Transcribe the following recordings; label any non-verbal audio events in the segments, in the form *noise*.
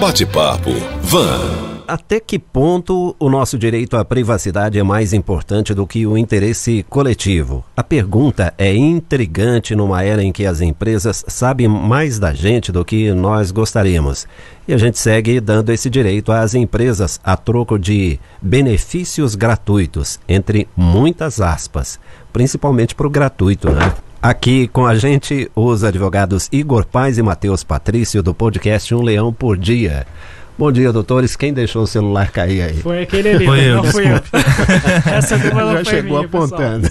Bate-papo Van. Até que ponto o nosso direito à privacidade é mais importante do que o interesse coletivo? A pergunta é intrigante numa era em que as empresas sabem mais da gente do que nós gostaríamos. E a gente segue dando esse direito às empresas a troco de benefícios gratuitos, entre muitas aspas, principalmente para o gratuito, né? Aqui com a gente os advogados Igor Paz e Matheus Patrício do podcast Um Leão por Dia. Bom dia, doutores. Quem deixou o celular cair aí? Foi aquele ali, Foi eu, não fui eu. Essa dupla Já foi chegou minha, apontando.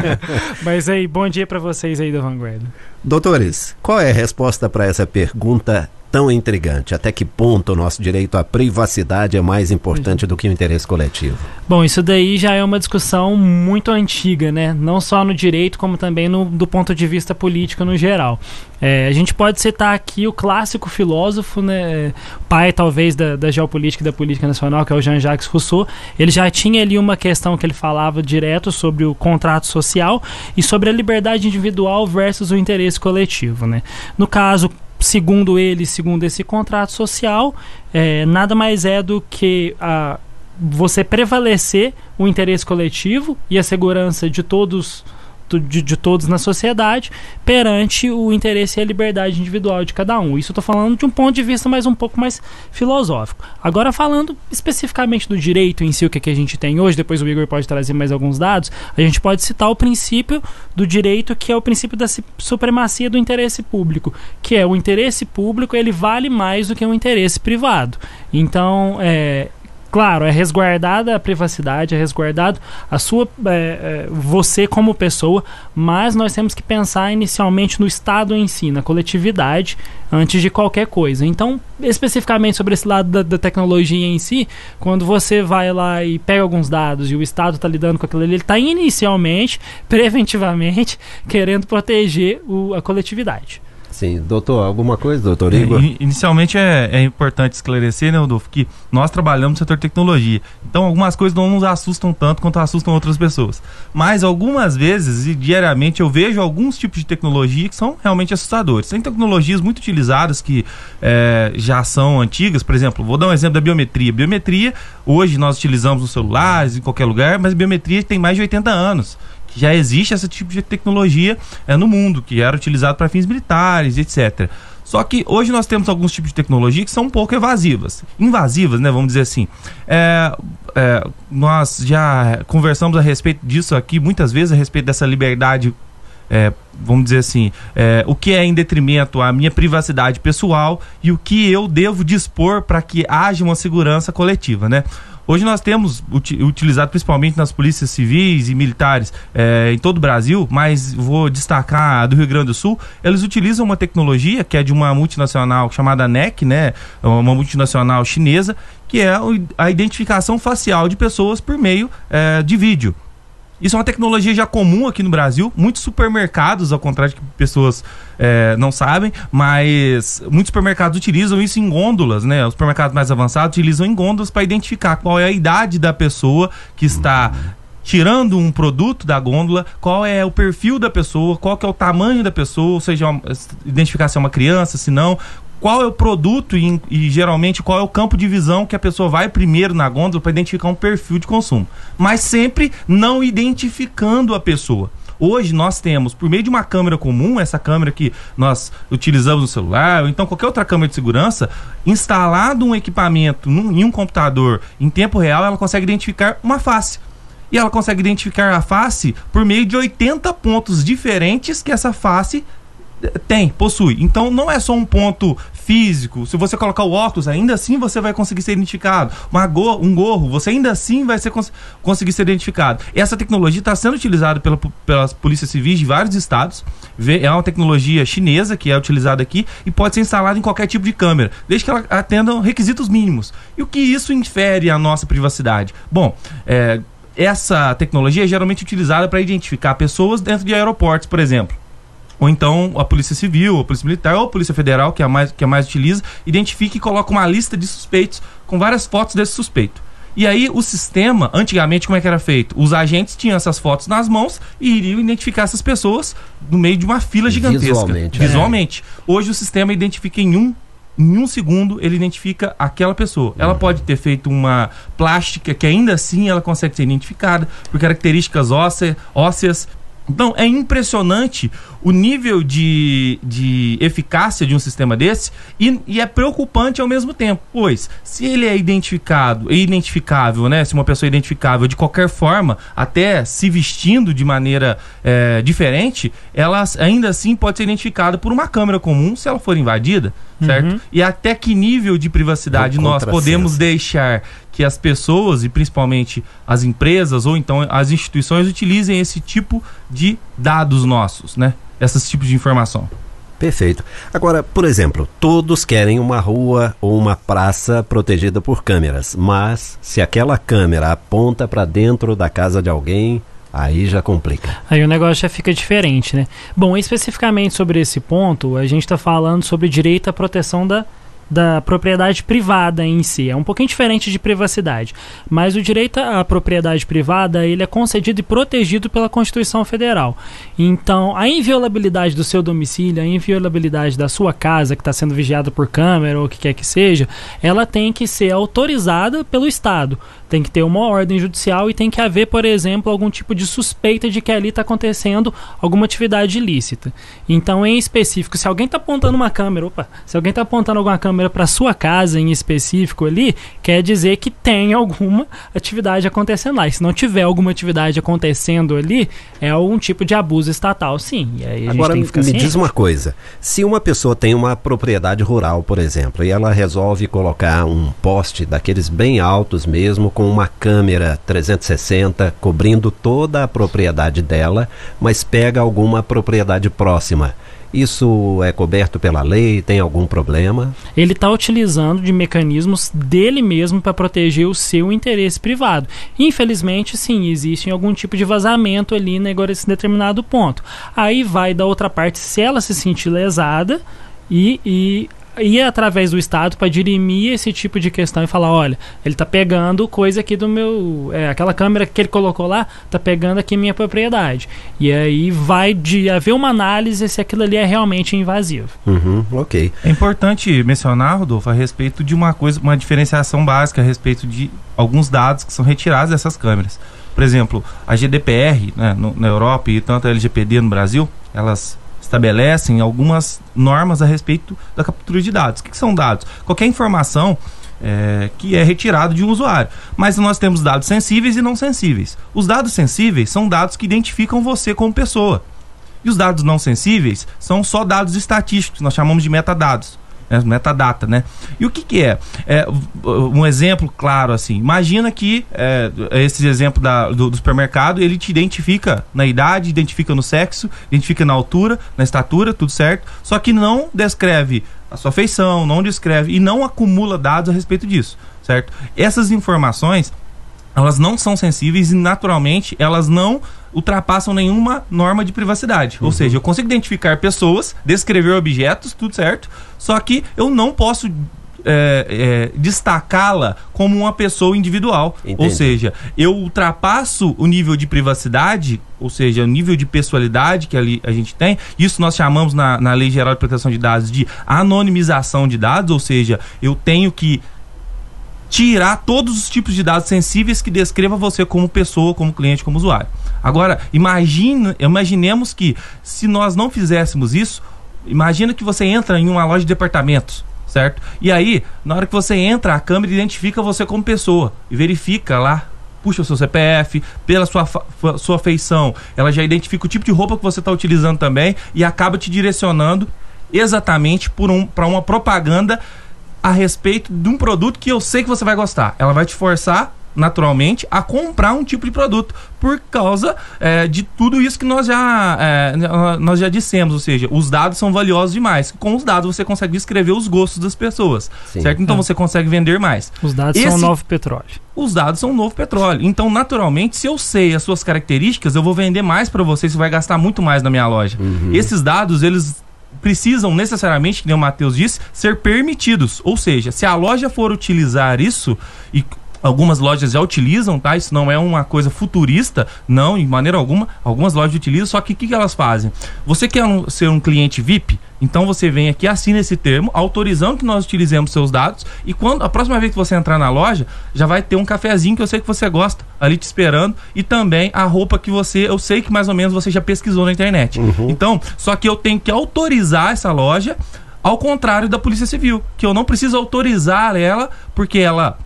*laughs* Mas aí, bom dia pra vocês aí da Vanguarda. Doutores, qual é a resposta para essa pergunta tão intrigante? Até que ponto o nosso direito à privacidade é mais importante do que o interesse coletivo? Bom, isso daí já é uma discussão muito antiga, né? Não só no direito, como também no, do ponto de vista político no geral. É, a gente pode citar aqui o clássico filósofo, né, pai talvez da, da geopolítica e da política nacional, que é o Jean-Jacques Rousseau. Ele já tinha ali uma questão que ele falava direto sobre o contrato social e sobre a liberdade individual versus o interesse coletivo, né? No caso, segundo ele, segundo esse contrato social, é, nada mais é do que a, você prevalecer o interesse coletivo e a segurança de todos de, de, todos na sociedade perante o interesse e a liberdade individual de cada um. Isso eu estou falando de um ponto de vista mais um pouco mais filosófico. Agora falando especificamente do direito em si, o que, que a gente tem hoje, depois o Igor pode trazer mais alguns dados, a gente pode citar o princípio do direito que é o princípio da supremacia do interesse público, que é o interesse público ele vale mais do que o interesse privado. Então, é, claro, é resguardada a privacidade, é resguardado a sua é, é, você como pessoa, mas nós temos que pensar inicialmente no Estado em si, na coletividade, antes de qualquer coisa. Então, especificamente sobre esse lado da, da tecnologia em si, quando você vai lá e pega alguns dados e o Estado está lidando com aquilo ali, ele está inicialmente, *laughs* preventivamente, querendo proteger o, a coletividade. Sim, doutor, alguma coisa, doutor Igor? É, inicialmente é, é, importante esclarecer, né, Rodolfo, que nós trabalhamos no setor tecnologia. Então, algumas coisas não nos assustam tanto quanto assustam outras pessoas. Mas, algumas vezes, e diariamente, eu vejo alguns tipos de tecnologia que são realmente assustadores. Tem tecnologias muito utilizadas que é, já são antigas, por exemplo, vou dar um exemplo da biometria. Biometria, hoje nós utilizamos nos celulares, em qualquer lugar, mas biometria tem mais de 80 anos já existe esse tipo de tecnologia é, no mundo, que era utilizado para fins militares, etc. Só que hoje nós temos alguns tipos de tecnologia que são um pouco evasivas. Invasivas, né? Vamos dizer assim. É, é, nós já conversamos a respeito disso aqui muitas vezes, a respeito dessa liberdade. É, vamos dizer assim, é, o que é em detrimento à minha privacidade pessoal e o que eu devo dispor para que haja uma segurança coletiva, né? Hoje nós temos utilizado principalmente nas polícias civis e militares é, em todo o Brasil, mas vou destacar a do Rio Grande do Sul. Eles utilizam uma tecnologia que é de uma multinacional chamada NEC, né? Uma multinacional chinesa, que é a identificação facial de pessoas por meio é, de vídeo. Isso é uma tecnologia já comum aqui no Brasil. Muitos supermercados, ao contrário de que pessoas é, não sabem, mas muitos supermercados utilizam isso em gôndolas, né? Os supermercados mais avançados utilizam em gôndolas para identificar qual é a idade da pessoa que está tirando um produto da gôndola, qual é o perfil da pessoa, qual que é o tamanho da pessoa, ou seja, identificar se é uma criança, se não, qual é o produto e, e, geralmente qual é o campo de visão que a pessoa vai primeiro na gôndola para identificar um perfil de consumo. Mas sempre não identificando a pessoa. Hoje nós temos, por meio de uma câmera comum, essa câmera que nós utilizamos no celular, ou então qualquer outra câmera de segurança, instalado um equipamento num, em um computador em tempo real, ela consegue identificar uma face e ela consegue identificar a face por meio de 80 pontos diferentes que essa face tem, possui. Então não é só um ponto físico. Se você colocar o óculos, ainda assim você vai conseguir ser identificado. Uma go um gorro, você ainda assim vai ser cons conseguir ser identificado. Essa tecnologia está sendo utilizada pela, pelas polícias civis de vários estados. É uma tecnologia chinesa que é utilizada aqui e pode ser instalada em qualquer tipo de câmera, desde que ela atenda requisitos mínimos. E o que isso infere à nossa privacidade? Bom, é, essa tecnologia é geralmente utilizada para identificar pessoas dentro de aeroportos, por exemplo ou então a Polícia Civil, a Polícia Militar ou a Polícia Federal, que é a mais, que a mais utiliza, identifica e coloca uma lista de suspeitos com várias fotos desse suspeito. E aí o sistema, antigamente como é que era feito? Os agentes tinham essas fotos nas mãos e iriam identificar essas pessoas no meio de uma fila gigantesca. Visualmente. Visualmente. É. Hoje o sistema identifica em um em um segundo ele identifica aquela pessoa. Ela pode ter feito uma plástica que ainda assim ela consegue ser identificada por características óssea, ósseas. Então é impressionante o nível de, de eficácia de um sistema desse e, e, é preocupante ao mesmo tempo, pois se ele é identificado e identificável, né? Se uma pessoa é identificável de qualquer forma, até se vestindo de maneira é, diferente, ela ainda assim pode ser identificada por uma câmera comum se ela for invadida, certo? Uhum. E até que nível de privacidade nós podemos deixar que as pessoas e principalmente as empresas ou então as instituições utilizem esse tipo de dados nossos, né? esses tipos de informação. Perfeito. Agora, por exemplo, todos querem uma rua ou uma praça protegida por câmeras, mas se aquela câmera aponta para dentro da casa de alguém, aí já complica. Aí o negócio já fica diferente, né? Bom, especificamente sobre esse ponto, a gente está falando sobre direito à proteção da da propriedade privada em si. É um pouquinho diferente de privacidade. Mas o direito à propriedade privada ele é concedido e protegido pela Constituição Federal. Então, a inviolabilidade do seu domicílio, a inviolabilidade da sua casa, que está sendo vigiada por câmera ou o que quer que seja, ela tem que ser autorizada pelo Estado tem que ter uma ordem judicial e tem que haver, por exemplo, algum tipo de suspeita de que ali está acontecendo alguma atividade ilícita. Então, em específico, se alguém está apontando uma câmera, opa, se alguém está apontando alguma câmera para sua casa em específico ali, quer dizer que tem alguma atividade acontecendo lá. E se não tiver alguma atividade acontecendo ali, é algum tipo de abuso estatal, sim. Agora, me ciente. diz uma coisa: se uma pessoa tem uma propriedade rural, por exemplo, e ela resolve colocar um poste daqueles bem altos mesmo, com uma câmera 360 cobrindo toda a propriedade dela, mas pega alguma propriedade próxima. Isso é coberto pela lei? Tem algum problema? Ele está utilizando de mecanismos dele mesmo para proteger o seu interesse privado. Infelizmente, sim, existe algum tipo de vazamento ali nesse determinado ponto. Aí vai da outra parte, se ela se sentir lesada, e, e ir através do Estado para dirimir esse tipo de questão e falar, olha, ele está pegando coisa aqui do meu, é, aquela câmera que ele colocou lá, está pegando aqui minha propriedade. E aí vai de haver uma análise se aquilo ali é realmente invasivo. Uhum, ok. É importante mencionar, Rodolfo, a respeito de uma coisa, uma diferenciação básica a respeito de alguns dados que são retirados dessas câmeras. Por exemplo, a GDPR né, no, na Europa e tanto a LGPD no Brasil, elas estabelecem algumas normas a respeito da captura de dados. O que, que são dados? Qualquer informação é, que é retirado de um usuário. Mas nós temos dados sensíveis e não sensíveis. Os dados sensíveis são dados que identificam você como pessoa. E os dados não sensíveis são só dados estatísticos, nós chamamos de metadados né, metadata, né? E o que, que é? é? Um exemplo claro assim. Imagina que é, esse exemplo da, do, do, supermercado ele te identifica na idade, identifica no sexo, identifica na altura, na estatura, tudo certo. Só que não descreve a sua feição, não descreve e não acumula dados a respeito disso, certo? Essas informações elas não são sensíveis e naturalmente elas não ultrapassam nenhuma norma de privacidade. Uhum. Ou seja, eu consigo identificar pessoas, descrever objetos, tudo certo, só que eu não posso é, é, destacá-la como uma pessoa individual. Entendi. Ou seja, eu ultrapasso o nível de privacidade, ou seja, o nível de pessoalidade que ali a gente tem. Isso nós chamamos na, na Lei Geral de Proteção de Dados de anonimização de dados, ou seja, eu tenho que tirar todos os tipos de dados sensíveis que descreva você como pessoa, como cliente, como usuário. Agora, imagine, imaginemos que se nós não fizéssemos isso, imagina que você entra em uma loja de departamentos, certo? E aí, na hora que você entra, a câmera identifica você como pessoa e verifica lá puxa o seu CPF, pela sua, sua feição, ela já identifica o tipo de roupa que você está utilizando também e acaba te direcionando exatamente para um, uma propaganda a respeito de um produto que eu sei que você vai gostar. Ela vai te forçar naturalmente a comprar um tipo de produto por causa é, de tudo isso que nós já é, nós já dissemos, ou seja, os dados são valiosos demais. Com os dados você consegue descrever os gostos das pessoas, Sim. certo? Então é. você consegue vender mais. Os dados Esse, são o novo petróleo. Os dados são o novo petróleo. Então, naturalmente, se eu sei as suas características, eu vou vender mais para você, você vai gastar muito mais na minha loja. Uhum. Esses dados, eles precisam necessariamente, nem o Matheus disse, ser permitidos. Ou seja, se a loja for utilizar isso e Algumas lojas já utilizam, tá? Isso não é uma coisa futurista, não, em maneira alguma. Algumas lojas utilizam, só que o que, que, elas fazem? Você quer um, ser um cliente VIP? Então você vem aqui, assina esse termo, autorizando que nós utilizemos seus dados, e quando a próxima vez que você entrar na loja, já vai ter um cafezinho que eu sei que você gosta ali te esperando, e também a roupa que você, eu sei que mais ou menos você já pesquisou na internet. Uhum. Então, só que eu tenho que autorizar essa loja, ao contrário da Polícia Civil, que eu não preciso autorizar ela, porque ela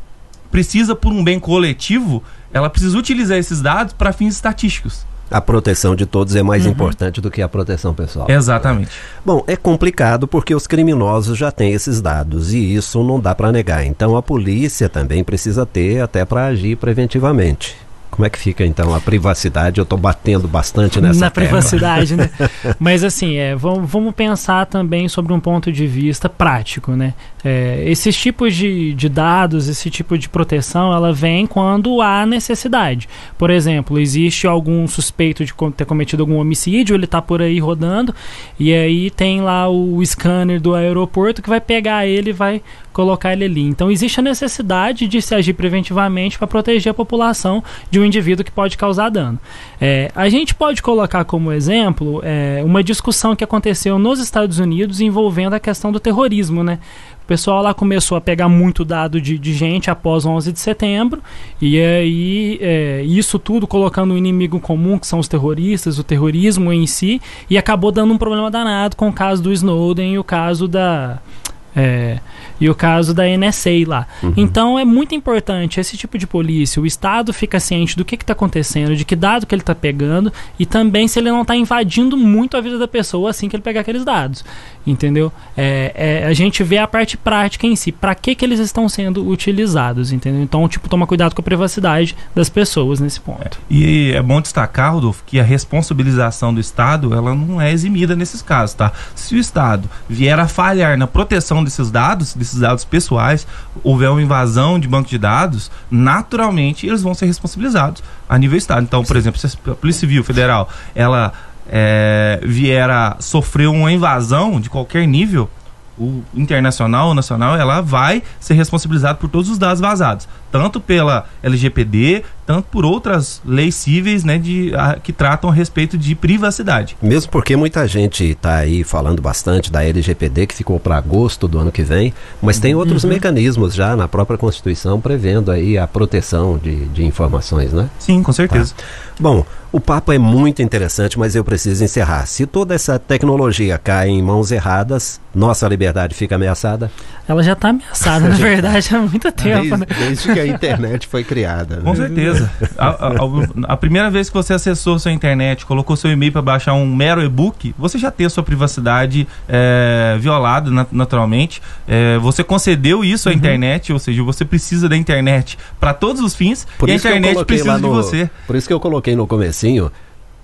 precisa, por um bem coletivo, ela precisa utilizar esses dados para fins estatísticos. A proteção de todos é mais uhum. importante do que a proteção pessoal. Exatamente. Bom, é complicado porque os criminosos já têm esses dados e isso não dá para negar. Então a polícia também precisa ter até para agir preventivamente. Como é que fica então a privacidade? Eu estou batendo bastante nessa Na privacidade, né? *laughs* Mas assim, é, vamos, vamos, pensar também sobre um ponto de vista prático, né? É, esses tipos de, de dados, esse tipo de proteção, ela vem quando há necessidade. Por exemplo, existe algum suspeito de ter cometido algum homicídio, ele está por aí rodando, e aí tem lá o scanner do aeroporto que vai pegar ele e vai colocar ele ali. Então existe a necessidade de se agir preventivamente para proteger a população de um indivíduo que pode causar dano. É, a gente pode colocar como exemplo é, uma discussão que aconteceu nos Estados Unidos envolvendo a questão do terrorismo, né? O pessoal lá começou a pegar muito dado de, de gente após 11 de setembro, e aí é, isso tudo colocando um inimigo comum, que são os terroristas, o terrorismo em si, e acabou dando um problema danado com o caso do Snowden e o caso da. É, e o caso da NSA lá. Uhum. Então é muito importante esse tipo de polícia, o Estado fica ciente do que está acontecendo, de que dado que ele está pegando e também se ele não está invadindo muito a vida da pessoa assim que ele pegar aqueles dados. Entendeu? É, é, a gente vê a parte prática em si, para que, que eles estão sendo utilizados, entendeu? Então, tipo, toma cuidado com a privacidade das pessoas nesse ponto. É, e é bom destacar, Rodolfo, que a responsabilização do Estado, ela não é eximida nesses casos, tá? Se o Estado vier a falhar na proteção desses dados, desses dados pessoais, houver uma invasão de banco de dados, naturalmente eles vão ser responsabilizados a nível Estado. Então, por exemplo, se a Polícia Civil Federal, ela é, vier a sofrer uma invasão de qualquer nível, o internacional ou nacional, ela vai ser responsabilizada por todos os dados vazados, tanto pela LGPD, tanto por outras leis cíveis né, de, a, que tratam a respeito de privacidade. Mesmo porque muita gente está aí falando bastante da LGPD, que ficou para agosto do ano que vem, mas tem outros uhum. mecanismos já na própria Constituição prevendo aí a proteção de, de informações, né? Sim, com certeza. Tá. Bom, o papo é muito interessante, mas eu preciso encerrar. Se toda essa tecnologia cai em mãos erradas, nossa liberdade fica ameaçada? Ela já está ameaçada, na *laughs* verdade, há muito tempo. Desde, né? desde que a internet foi criada. Né? Com certeza. A, a, a, primeira vez que você acessou sua internet, colocou seu e-mail para baixar um mero e-book, você já tem a sua privacidade é, violada naturalmente. É, você concedeu isso à uhum. internet, ou seja, você precisa da internet para todos os fins por e a internet precisa no, de você. Por isso que eu coloquei no comecinho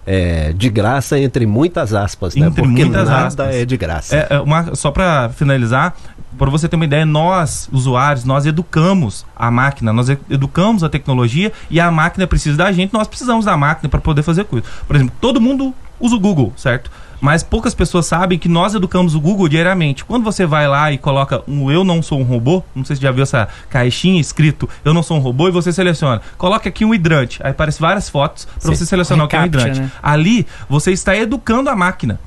é, de graça entre muitas aspas, né? Entre Porque nada aspas. é de graça. É, é uma, só para finalizar, para você ter uma ideia, nós, usuários, nós educamos a máquina, nós educamos a tecnologia e a máquina precisa da gente, nós precisamos da máquina para poder fazer coisa. Por exemplo, todo mundo usa o Google, certo? Mas poucas pessoas sabem que nós educamos o Google diariamente. Quando você vai lá e coloca um Eu não sou um robô, não sei se já viu essa caixinha escrito Eu não sou um robô, e você seleciona, coloca aqui um hidrante. Aí aparece várias fotos para você selecionar o que é um hidrante. Né? Ali você está educando a máquina.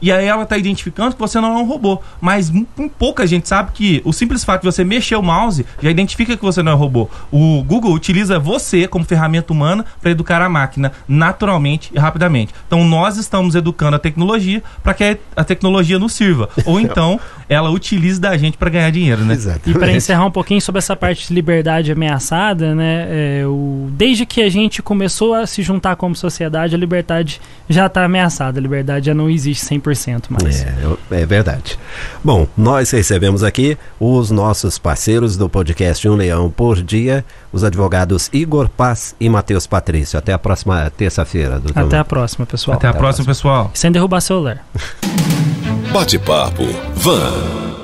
E aí ela está identificando que você não é um robô. Mas pouca gente sabe que o simples fato de você mexer o mouse já identifica que você não é um robô. O Google utiliza você como ferramenta humana para educar a máquina naturalmente e rapidamente. Então nós estamos educando a tecnologia para que a tecnologia nos sirva. Ou *laughs* então ela utilize da gente para ganhar dinheiro, né? Exatamente. E para encerrar um pouquinho sobre essa parte de liberdade ameaçada, né? É, o, desde que a gente começou a se juntar como sociedade, a liberdade já está ameaçada. A liberdade já não existe 100% 100% mais. É, é verdade. Bom, nós recebemos aqui os nossos parceiros do podcast Um Leão por Dia, os advogados Igor Paz e Matheus Patrício. Até a próxima terça-feira. Até a próxima, pessoal. Até, Até a próxima, próxima, pessoal. Sem derrubar celular. Bate-papo. Van.